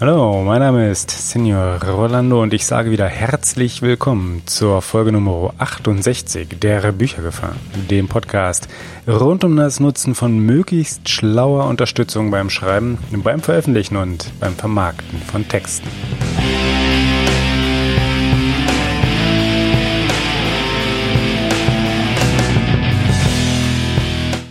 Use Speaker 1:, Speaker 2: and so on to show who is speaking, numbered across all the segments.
Speaker 1: Hallo, mein Name ist Senior Rolando und ich sage wieder herzlich willkommen zur Folge Nummer 68 der Büchergefahr, dem Podcast rund um das Nutzen von möglichst schlauer Unterstützung beim Schreiben, beim Veröffentlichen und beim Vermarkten von Texten.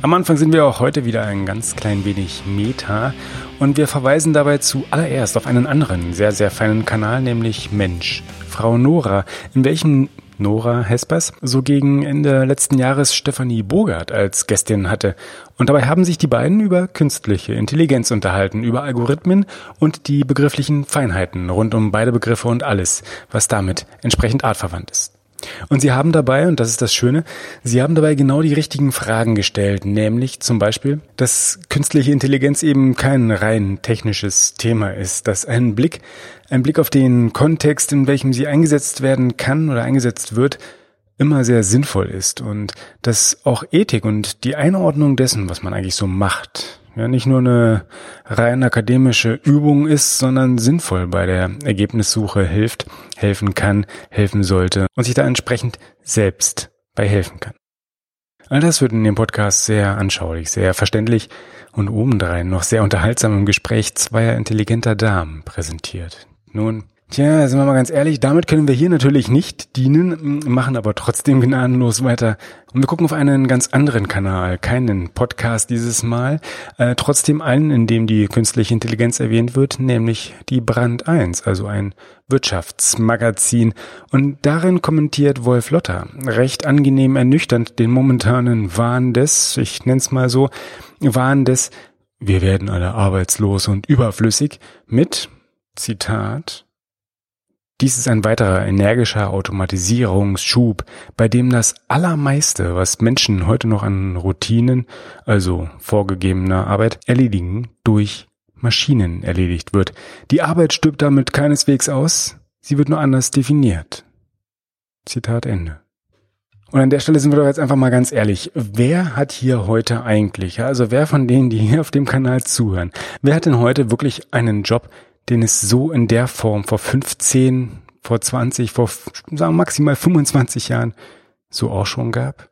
Speaker 1: Am Anfang sind wir auch heute wieder ein ganz klein wenig Meta und wir verweisen dabei zuallererst auf einen anderen, sehr, sehr feinen Kanal, nämlich Mensch. Frau Nora, in welchem Nora Hespers so gegen Ende letzten Jahres Stefanie Bogart als Gästin hatte. Und dabei haben sich die beiden über künstliche Intelligenz unterhalten, über Algorithmen und die begrifflichen Feinheiten rund um beide Begriffe und alles, was damit entsprechend artverwandt ist. Und sie haben dabei, und das ist das Schöne, sie haben dabei genau die richtigen Fragen gestellt, nämlich zum Beispiel, dass künstliche Intelligenz eben kein rein technisches Thema ist, dass ein Blick, ein Blick auf den Kontext, in welchem sie eingesetzt werden kann oder eingesetzt wird, immer sehr sinnvoll ist. Und dass auch Ethik und die Einordnung dessen, was man eigentlich so macht, ja nicht nur eine rein akademische Übung ist, sondern sinnvoll bei der Ergebnissuche hilft, helfen kann, helfen sollte und sich da entsprechend selbst bei helfen kann. All das wird in dem Podcast sehr anschaulich, sehr verständlich und obendrein noch sehr unterhaltsam im Gespräch zweier intelligenter Damen präsentiert. Nun, Tja, sind wir mal ganz ehrlich, damit können wir hier natürlich nicht dienen, machen aber trotzdem gnadenlos weiter. Und wir gucken auf einen ganz anderen Kanal, keinen Podcast dieses Mal, äh, trotzdem einen, in dem die künstliche Intelligenz erwähnt wird, nämlich die Brand 1, also ein Wirtschaftsmagazin. Und darin kommentiert Wolf Lotter recht angenehm ernüchternd den momentanen Wahn des, ich nenn's mal so, Wahn des, wir werden alle arbeitslos und überflüssig mit, Zitat, dies ist ein weiterer energischer Automatisierungsschub, bei dem das Allermeiste, was Menschen heute noch an Routinen, also vorgegebener Arbeit, erledigen, durch Maschinen erledigt wird. Die Arbeit stirbt damit keineswegs aus, sie wird nur anders definiert. Zitat Ende. Und an der Stelle sind wir doch jetzt einfach mal ganz ehrlich. Wer hat hier heute eigentlich, also wer von denen, die hier auf dem Kanal zuhören, wer hat denn heute wirklich einen Job, den es so in der Form vor 15, vor 20, vor sagen maximal 25 Jahren so auch schon gab?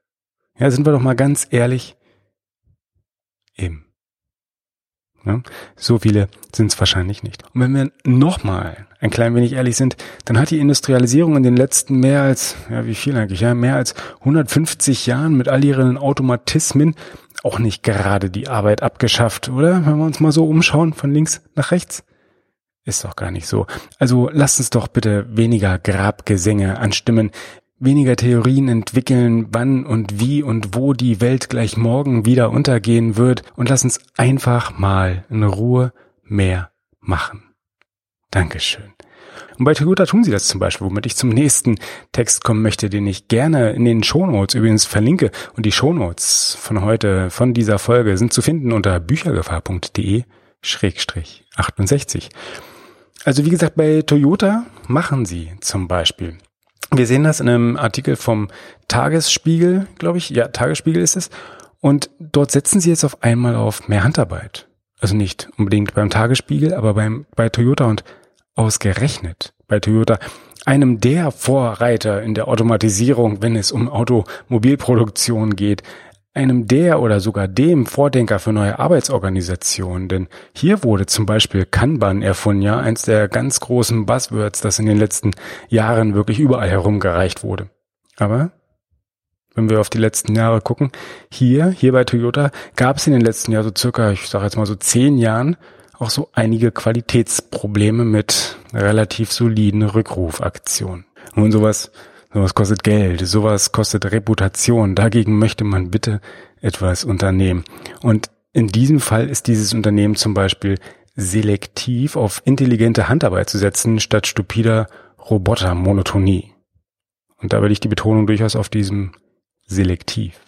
Speaker 1: Ja, sind wir doch mal ganz ehrlich. Eben. Ja, so viele sind es wahrscheinlich nicht. Und wenn wir nochmal ein klein wenig ehrlich sind, dann hat die Industrialisierung in den letzten mehr als, ja, wie viel eigentlich, ja, mehr als 150 Jahren mit all ihren Automatismen auch nicht gerade die Arbeit abgeschafft, oder? Wenn wir uns mal so umschauen von links nach rechts. Ist doch gar nicht so. Also lasst uns doch bitte weniger Grabgesänge anstimmen, weniger Theorien entwickeln, wann und wie und wo die Welt gleich morgen wieder untergehen wird und lass uns einfach mal in Ruhe mehr machen. Dankeschön. Und bei Toyota tun sie das zum Beispiel, womit ich zum nächsten Text kommen möchte, den ich gerne in den Shownotes übrigens verlinke. Und die Shownotes von heute, von dieser Folge, sind zu finden unter büchergefahr.de Schrägstrich 68. Also wie gesagt, bei Toyota machen sie zum Beispiel. Wir sehen das in einem Artikel vom Tagesspiegel, glaube ich. Ja, Tagesspiegel ist es. Und dort setzen sie jetzt auf einmal auf mehr Handarbeit. Also nicht unbedingt beim Tagesspiegel, aber beim, bei Toyota und ausgerechnet bei Toyota, einem der Vorreiter in der Automatisierung, wenn es um Automobilproduktion geht, einem der oder sogar dem Vordenker für neue Arbeitsorganisationen, denn hier wurde zum Beispiel Kanban erfunden, ja, eins der ganz großen Buzzwords, das in den letzten Jahren wirklich überall herumgereicht wurde. Aber wenn wir auf die letzten Jahre gucken, hier, hier bei Toyota, gab es in den letzten Jahren so circa, ich sage jetzt mal so zehn Jahren, auch so einige Qualitätsprobleme mit relativ soliden Rückrufaktionen. Und sowas Sowas kostet Geld, sowas kostet Reputation. Dagegen möchte man bitte etwas unternehmen. Und in diesem Fall ist dieses Unternehmen zum Beispiel selektiv auf intelligente Handarbeit zu setzen, statt stupider Robotermonotonie. Und da will ich die Betonung durchaus auf diesem selektiv.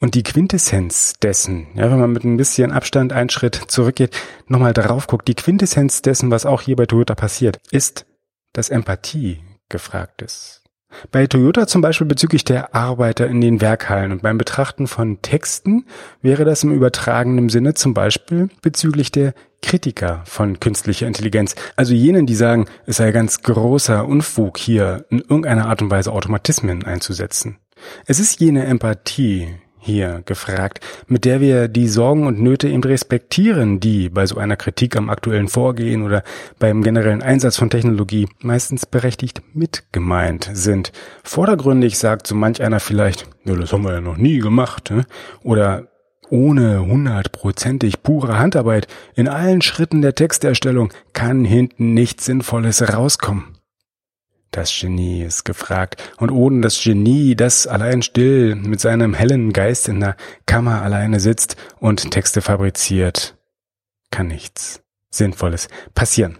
Speaker 1: Und die Quintessenz dessen, ja, wenn man mit ein bisschen Abstand einen Schritt zurückgeht, nochmal drauf guckt, die Quintessenz dessen, was auch hier bei Toyota passiert, ist, dass Empathie gefragt ist. Bei Toyota zum Beispiel bezüglich der Arbeiter in den Werkhallen und beim Betrachten von Texten wäre das im übertragenen Sinne zum Beispiel bezüglich der Kritiker von künstlicher Intelligenz, also jenen, die sagen, es sei ganz großer Unfug hier in irgendeiner Art und Weise Automatismen einzusetzen. Es ist jene Empathie, hier gefragt, mit der wir die Sorgen und Nöte eben respektieren, die bei so einer Kritik am aktuellen Vorgehen oder beim generellen Einsatz von Technologie meistens berechtigt mitgemeint sind. Vordergründig sagt so manch einer vielleicht, ja, das haben wir ja noch nie gemacht, ne? oder ohne hundertprozentig pure Handarbeit in allen Schritten der Texterstellung kann hinten nichts Sinnvolles rauskommen. Das Genie ist gefragt. Und ohne das Genie, das allein still mit seinem hellen Geist in der Kammer alleine sitzt und Texte fabriziert, kann nichts Sinnvolles passieren.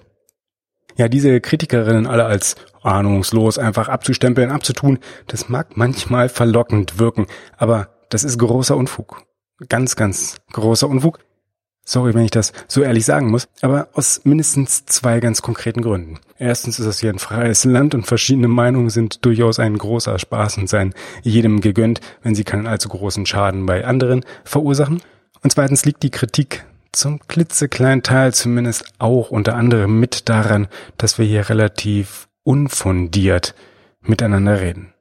Speaker 1: Ja, diese Kritikerinnen alle als ahnungslos einfach abzustempeln, abzutun, das mag manchmal verlockend wirken, aber das ist großer Unfug. Ganz, ganz großer Unfug. Sorry, wenn ich das so ehrlich sagen muss, aber aus mindestens zwei ganz konkreten Gründen. Erstens ist das hier ein freies Land und verschiedene Meinungen sind durchaus ein großer Spaß und seien jedem gegönnt, wenn sie keinen allzu großen Schaden bei anderen verursachen. Und zweitens liegt die Kritik zum klitzekleinen Teil zumindest auch unter anderem mit daran, dass wir hier relativ unfundiert miteinander reden.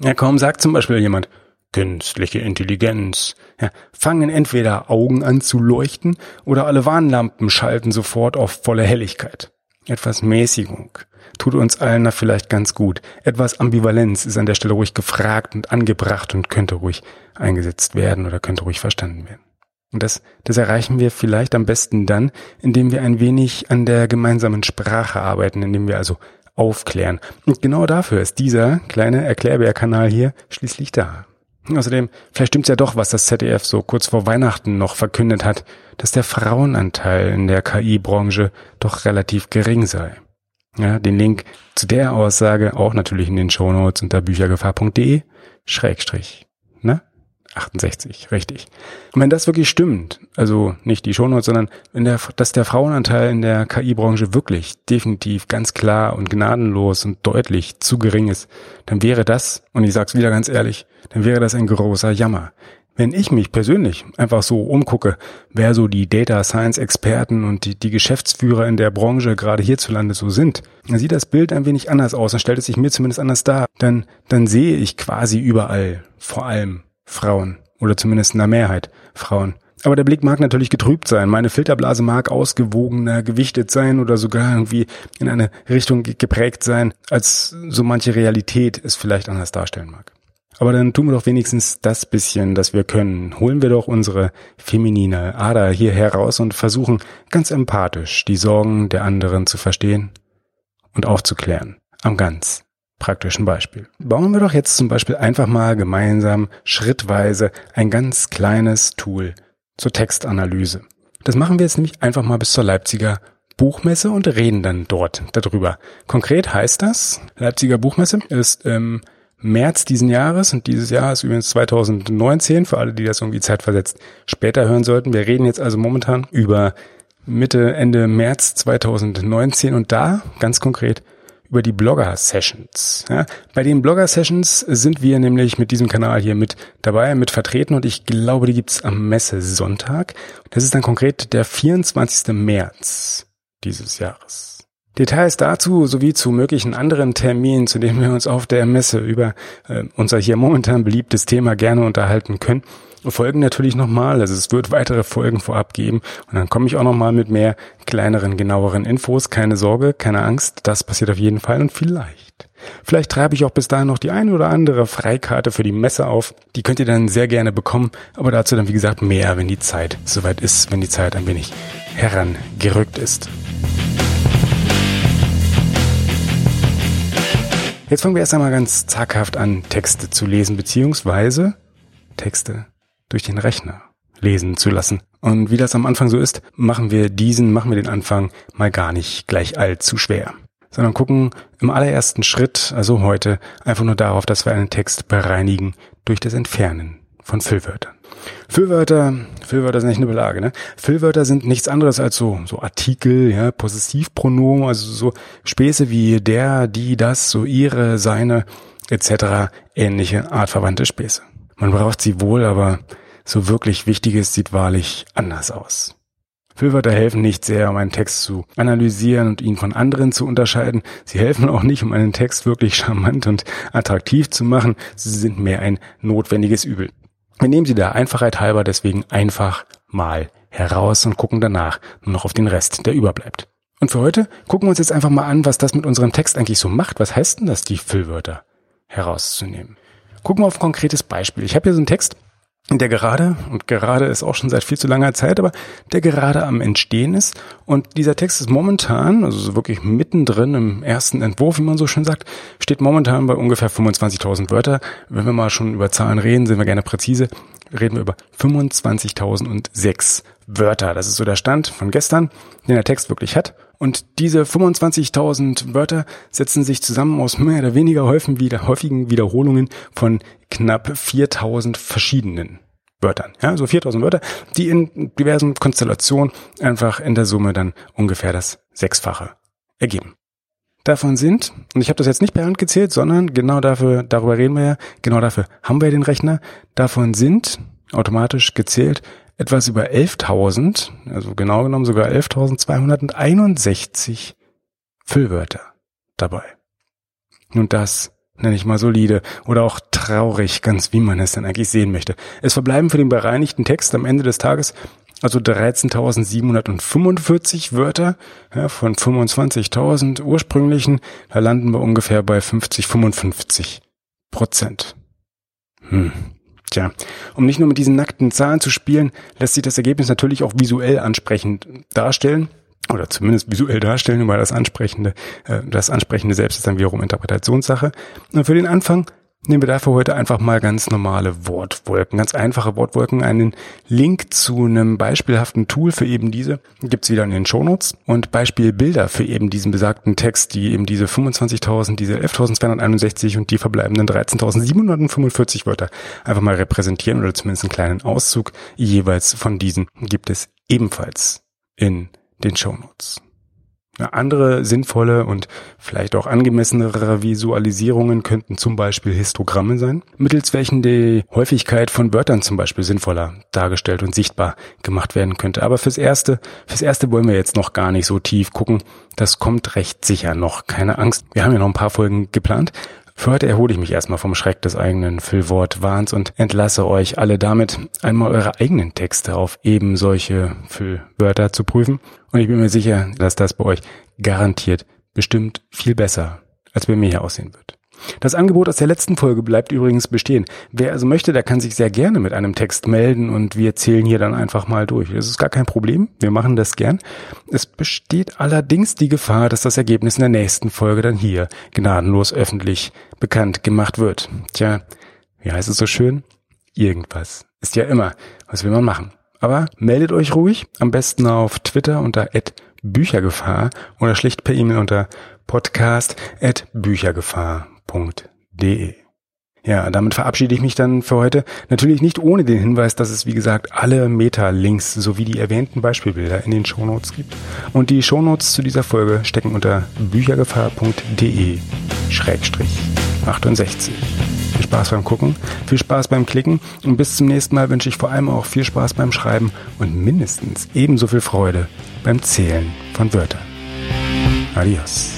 Speaker 1: Ja, kaum sagt zum Beispiel jemand, Künstliche Intelligenz. Ja, fangen entweder Augen an zu leuchten oder alle Warnlampen schalten sofort auf volle Helligkeit. Etwas Mäßigung tut uns allen da vielleicht ganz gut. Etwas Ambivalenz ist an der Stelle ruhig gefragt und angebracht und könnte ruhig eingesetzt werden oder könnte ruhig verstanden werden. Und das, das erreichen wir vielleicht am besten dann, indem wir ein wenig an der gemeinsamen Sprache arbeiten, indem wir also aufklären. Und genau dafür ist dieser kleine Erklärbär-Kanal hier schließlich da. Außerdem, vielleicht stimmt's ja doch, was das ZDF so kurz vor Weihnachten noch verkündet hat, dass der Frauenanteil in der KI-Branche doch relativ gering sei. Ja, den Link zu der Aussage auch natürlich in den Shownotes unter büchergefahr.de Schrägstrich. Ne? 68, richtig. Und wenn das wirklich stimmt, also nicht die Shownotes, sondern wenn der, dass der Frauenanteil in der KI-Branche wirklich definitiv ganz klar und gnadenlos und deutlich zu gering ist, dann wäre das, und ich sag's wieder ganz ehrlich, dann wäre das ein großer Jammer. Wenn ich mich persönlich einfach so umgucke, wer so die Data Science Experten und die, die Geschäftsführer in der Branche gerade hierzulande so sind, dann sieht das Bild ein wenig anders aus, dann stellt es sich mir zumindest anders dar. Dann, dann sehe ich quasi überall, vor allem Frauen oder zumindest in der Mehrheit Frauen. Aber der Blick mag natürlich getrübt sein. Meine Filterblase mag ausgewogener, gewichtet sein oder sogar irgendwie in eine Richtung geprägt sein, als so manche Realität es vielleicht anders darstellen mag. Aber dann tun wir doch wenigstens das bisschen, das wir können. Holen wir doch unsere feminine Ader hier heraus und versuchen ganz empathisch die Sorgen der anderen zu verstehen und aufzuklären. Am ganz praktischen Beispiel. Bauen wir doch jetzt zum Beispiel einfach mal gemeinsam schrittweise ein ganz kleines Tool zur Textanalyse. Das machen wir jetzt nämlich einfach mal bis zur Leipziger Buchmesse und reden dann dort darüber. Konkret heißt das, Leipziger Buchmesse ist im März diesen Jahres und dieses Jahr ist übrigens 2019 für alle, die das irgendwie zeitversetzt später hören sollten. Wir reden jetzt also momentan über Mitte, Ende März 2019 und da ganz konkret über die Blogger-Sessions. Ja, bei den Blogger-Sessions sind wir nämlich mit diesem Kanal hier mit dabei, mit vertreten und ich glaube, die gibt's am Messe-Sonntag. Das ist dann konkret der 24. März dieses Jahres. Details dazu sowie zu möglichen anderen Terminen, zu denen wir uns auf der Messe über äh, unser hier momentan beliebtes Thema gerne unterhalten können, folgen natürlich nochmal. Also es wird weitere Folgen vorab geben und dann komme ich auch nochmal mit mehr kleineren, genaueren Infos. Keine Sorge, keine Angst, das passiert auf jeden Fall und vielleicht. Vielleicht treibe ich auch bis dahin noch die eine oder andere Freikarte für die Messe auf. Die könnt ihr dann sehr gerne bekommen, aber dazu dann wie gesagt mehr, wenn die Zeit soweit ist, wenn die Zeit ein wenig herangerückt ist. Jetzt fangen wir erst einmal ganz zaghaft an, Texte zu lesen, beziehungsweise Texte durch den Rechner lesen zu lassen. Und wie das am Anfang so ist, machen wir diesen, machen wir den Anfang mal gar nicht gleich allzu schwer, sondern gucken im allerersten Schritt, also heute, einfach nur darauf, dass wir einen Text bereinigen durch das Entfernen von Füllwörtern. Füllwörter, Füllwörter sind nicht eine Belage, ne? Füllwörter sind nichts anderes als so, so Artikel, ja, Possessivpronomen, also so Späße wie der, die, das, so ihre, seine, etc. ähnliche artverwandte Späße. Man braucht sie wohl, aber so wirklich Wichtiges sieht wahrlich anders aus. Füllwörter helfen nicht sehr, um einen Text zu analysieren und ihn von anderen zu unterscheiden. Sie helfen auch nicht, um einen Text wirklich charmant und attraktiv zu machen. Sie sind mehr ein notwendiges Übel. Wir nehmen sie der Einfachheit halber deswegen einfach mal heraus und gucken danach nur noch auf den Rest, der überbleibt. Und für heute gucken wir uns jetzt einfach mal an, was das mit unserem Text eigentlich so macht. Was heißt denn das, die Füllwörter herauszunehmen? Gucken wir auf ein konkretes Beispiel. Ich habe hier so einen Text, der gerade, und gerade ist auch schon seit viel zu langer Zeit, aber der gerade am Entstehen ist. Und dieser Text ist momentan, also so wirklich mittendrin im ersten Entwurf, wie man so schön sagt, steht momentan bei ungefähr 25.000 Wörter. Wenn wir mal schon über Zahlen reden, sind wir gerne präzise, reden wir über 25.006 Wörter. Das ist so der Stand von gestern, den der Text wirklich hat. Und diese 25.000 Wörter setzen sich zusammen aus mehr oder weniger häufigen Wiederholungen von knapp 4.000 verschiedenen Wörtern. Ja, so 4.000 Wörter, die in diversen Konstellationen einfach in der Summe dann ungefähr das Sechsfache ergeben. Davon sind, und ich habe das jetzt nicht per Hand gezählt, sondern genau dafür, darüber reden wir ja, genau dafür haben wir den Rechner, davon sind automatisch gezählt etwas über 11.000, also genau genommen sogar 11.261 Füllwörter dabei. Und das nenne ich mal solide oder auch traurig, ganz wie man es dann eigentlich sehen möchte. Es verbleiben für den bereinigten Text am Ende des Tages also 13.745 Wörter ja, von 25.000 ursprünglichen. Da landen wir ungefähr bei 50, 55 Prozent. Hm. Tja, um nicht nur mit diesen nackten Zahlen zu spielen, lässt sich das Ergebnis natürlich auch visuell ansprechend darstellen oder zumindest visuell darstellen, weil das Ansprechende, äh, das Ansprechende selbst ist dann wiederum Interpretationssache. Und für den Anfang nehmen wir dafür heute einfach mal ganz normale Wortwolken, ganz einfache Wortwolken. Einen Link zu einem beispielhaften Tool für eben diese gibt's wieder in den Shownotes und Beispielbilder für eben diesen besagten Text, die eben diese 25.000, diese 11.261 und die verbleibenden 13.745 Wörter einfach mal repräsentieren oder zumindest einen kleinen Auszug jeweils von diesen gibt es ebenfalls in den Shownotes. Andere sinnvolle und vielleicht auch angemessenere Visualisierungen könnten zum Beispiel Histogramme sein, mittels welchen die Häufigkeit von Wörtern zum Beispiel sinnvoller dargestellt und sichtbar gemacht werden könnte. Aber fürs Erste, fürs Erste wollen wir jetzt noch gar nicht so tief gucken. Das kommt recht sicher noch. Keine Angst. Wir haben ja noch ein paar Folgen geplant. Für heute erhole ich mich erstmal vom Schreck des eigenen Füllwortwahns und entlasse euch alle damit, einmal eure eigenen Texte auf eben solche Füllwörter zu prüfen. Und ich bin mir sicher, dass das bei euch garantiert bestimmt viel besser als bei mir hier aussehen wird. Das Angebot aus der letzten Folge bleibt übrigens bestehen. Wer also möchte, der kann sich sehr gerne mit einem Text melden und wir zählen hier dann einfach mal durch. Das ist gar kein Problem. Wir machen das gern. Es besteht allerdings die Gefahr, dass das Ergebnis in der nächsten Folge dann hier gnadenlos öffentlich bekannt gemacht wird. Tja, wie heißt es so schön? Irgendwas ist ja immer. Was will man machen? Aber meldet euch ruhig, am besten auf Twitter unter Büchergefahr oder schlicht per E-Mail unter podcast@büchergefahr www.metalinks.de. Ja, damit verabschiede ich mich dann für heute. Natürlich nicht ohne den Hinweis, dass es wie gesagt alle Meta-Links sowie die erwähnten Beispielbilder in den Shownotes gibt. Und die Shownotes zu dieser Folge stecken unter büchergefahr.de 68. Viel Spaß beim Gucken, viel Spaß beim Klicken und bis zum nächsten Mal wünsche ich vor allem auch viel Spaß beim Schreiben und mindestens ebenso viel Freude beim Zählen von Wörtern. Adios.